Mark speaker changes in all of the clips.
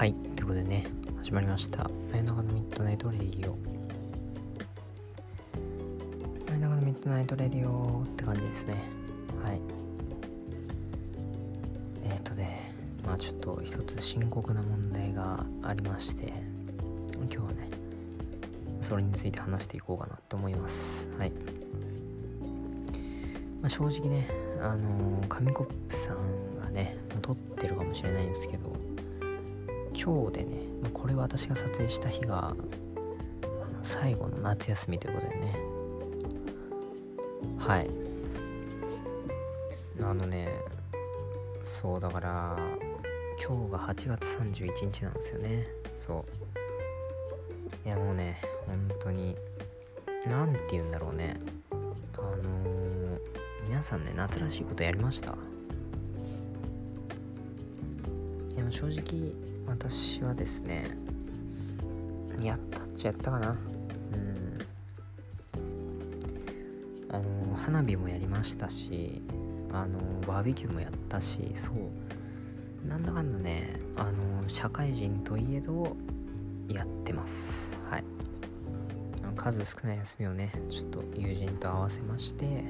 Speaker 1: はいということでね始まりました。真夜中の Midnight Radio。真夜中の Midnight Radio って感じですね。はい。えっ、ー、とねまあちょっと一つ深刻な問題がありまして今日はねそれについて話していこうかなと思います。はい。まあ、正直ねあのー、紙コップさんがね撮ってるかもしれないんですけど今日でねこれ私が撮影した日が最後の夏休みということでね。はい。あのねそうだから今日が8月31日なんですよね。そう。いやもうね本当に何て言うんだろうね。あのー、皆さんね夏らしいことやりました？でも正直私はですねやったっちゃやったかな。うん。あの花火もやりましたしあのバーベキューもやったしそう。なんだかんだねあの社会人といえどやってます。はい。数少ない休みをねちょっと友人と合わせまして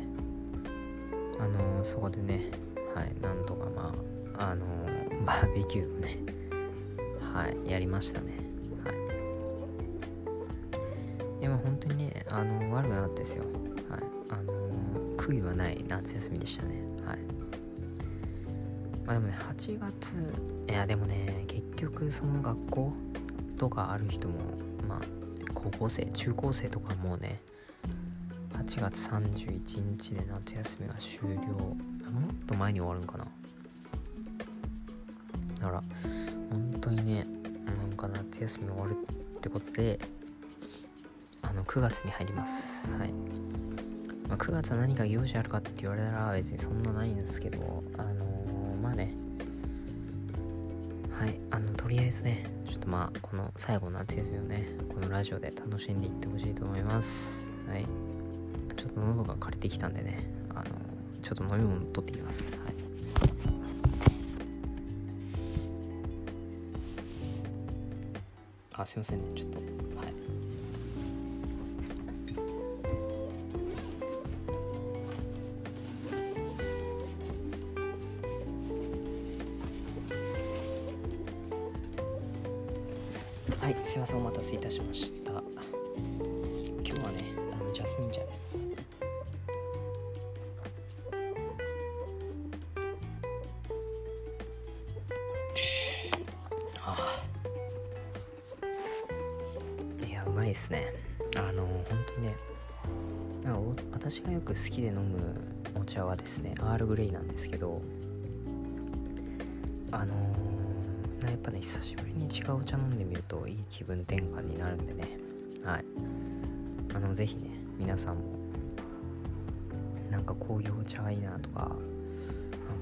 Speaker 1: あのそこでねはいなんとかまああのバーベキューをねはいやりましたね。はい。いやまあ本当にねあの悪くなかったですよ。はい。あの悔いはない夏休みでしたね。はい。まあでもね8月いやでもね結局その学校とかある人もまあ高校生中高生とかもうね8月31日で夏休みが終了。もっと前に終わるんかな。だから本当にねなんか夏休み終わるってことであの9月に入ります。はい、まあ、9月は何か行事あるかって言われたら別にそんなないんですけどあのー、まあね。はい。あのとりあえずねちょっとまあこの最後の夏休みをねこのラジオで楽しんでいってほしいと思います。はい。ちょっと喉が枯れてきたんでねあのちょっと飲み物取ってきます。はい。あすいませんね。ちょっとはい。はいすいませんお待たせいたしました。いですね。あの本当にねなんか私がよく好きで飲むお茶はですねアールグレイなんですけどあのー、やっぱね久しぶりに違うお茶飲んでみるといい気分転換になるんでね。はい。あのぜひね皆さんもなんかこういうお茶がいいなとか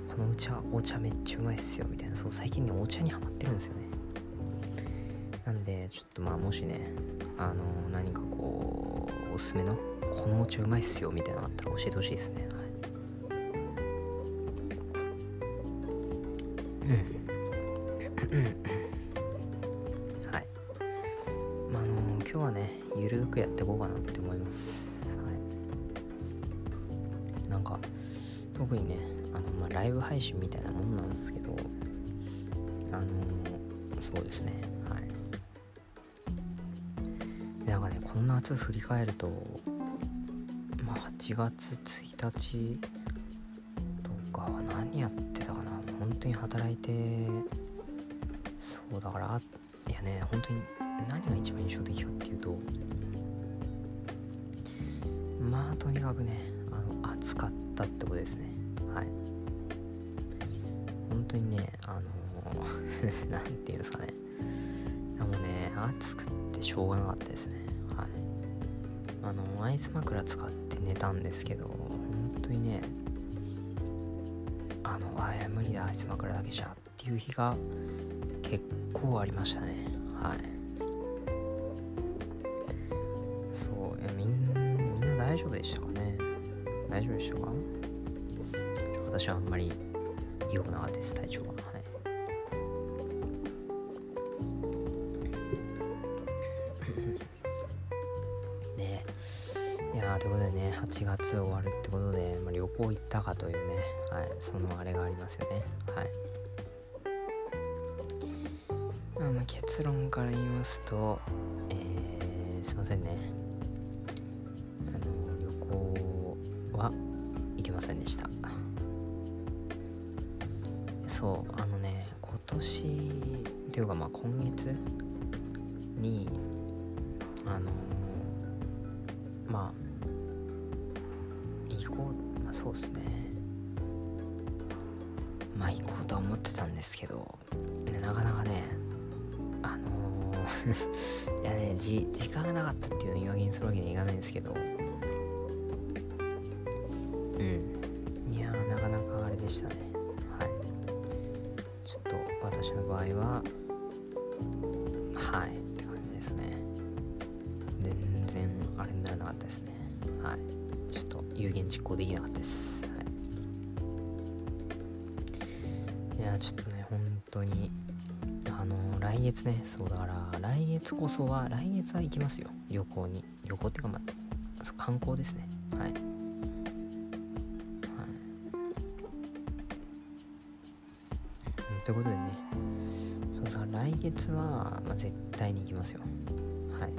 Speaker 1: このお茶お茶めっちゃうまいっすよみたいなそう最近ねお茶にハマってるんですよね。なんでちょっとまあもしねあの何かこうおすすめのこのお茶うまいっすよみたいなのあったら教えてほしいですね。はい。うん。はい。まああの今日はねゆるくやっていこうかなって思います。はい。なんか特にねあの、まあ、ライブ配信みたいなもんなんですけどあのそうですね。はい。なんかねこの夏振り返るとまあ8月1日とかは何やってたかな。本当に働いてそうだからいやね本当に何が一番印象的かっていうとまあとにかくねあの暑かったってことですね。はい。本当にねあの 何て言うんですかね。暑くてしょうがなかったですね。はい。あのアイス枕使って寝たんですけど本当にねあのあいや無理だアイス枕だけじゃっていう日が結構ありましたね。はい。そういやみんみんな大丈夫でしたかね。大丈夫でしたか？私はあんまり良くなかったです体調が。はあということでね8月終わるってことで、まあ、旅行行ったかというねはいそのあれがありますよね。はい。まあ、まあ結論から言いますとえー、すいませんね。あの旅行は行けませんでした。そうあのね今年というかまあ今月にあのまあまあそうっすね。まあ行こうとは思ってたんですけど、なかなかねあのー いやねじ時間がなかったっていうのを言い訳にするわけにはいかないんですけどうん。いやなかなかあれでしたね。はい。ちょっと私の場合ははい。有言実行できなかったです。はい。いやちょっとね本当にあの来月ねそうだから来月こそは来月は行きますよ。旅行に。旅行っていうかまあそう観光ですね。はい。ということでねそうさ来月は、まあ、絶対に行きますよ。はい。っ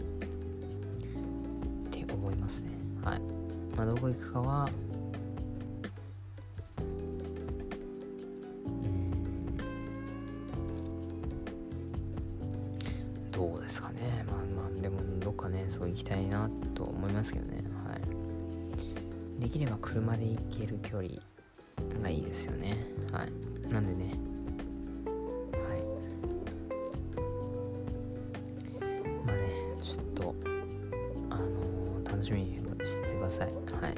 Speaker 1: て思いますね。まあどこ行くかはうん。どうですかね。まあまあでもどっかねそう行きたいなと思いますけどね。はい。できれば車で行ける距離がいいですよね。はい。なんでね。はい。まあねちょっとあの楽しみにしててください。はい。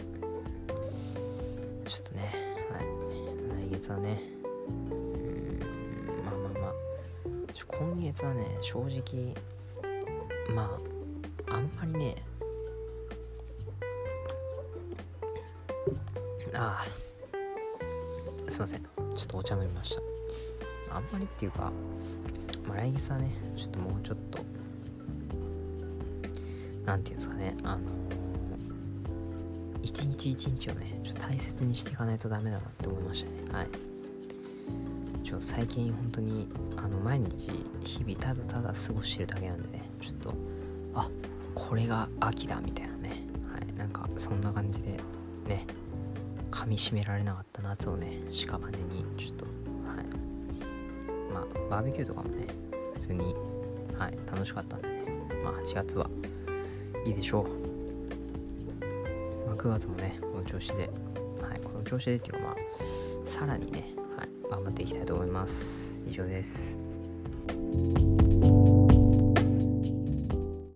Speaker 1: ちょっとねはい。来月はねうんまあまあまあ。今月はね正直まああんまりねああすいません。ちょっとお茶飲みました。あんまりっていうか、まあ、来月はねちょっともうちょっとなんていうんですかねあのー一日一日をねちょっと大切にしていかないとダメだなって思いましたね。はい。ちょ最近本当にあの毎日日々ただただ過ごしてるだけなんでねちょっとあこれが秋だみたいなね。はい。なんかそんな感じでね噛みしめられなかった夏をね屍にちょっとはい。まあバーベキューとかもね普通にはい楽しかったんでね。まあ8月はいいでしょう、まあ、9月もねこの調子ではいこの調子でっていうかまあさらにねはい頑張っていきたいと思います。以上です。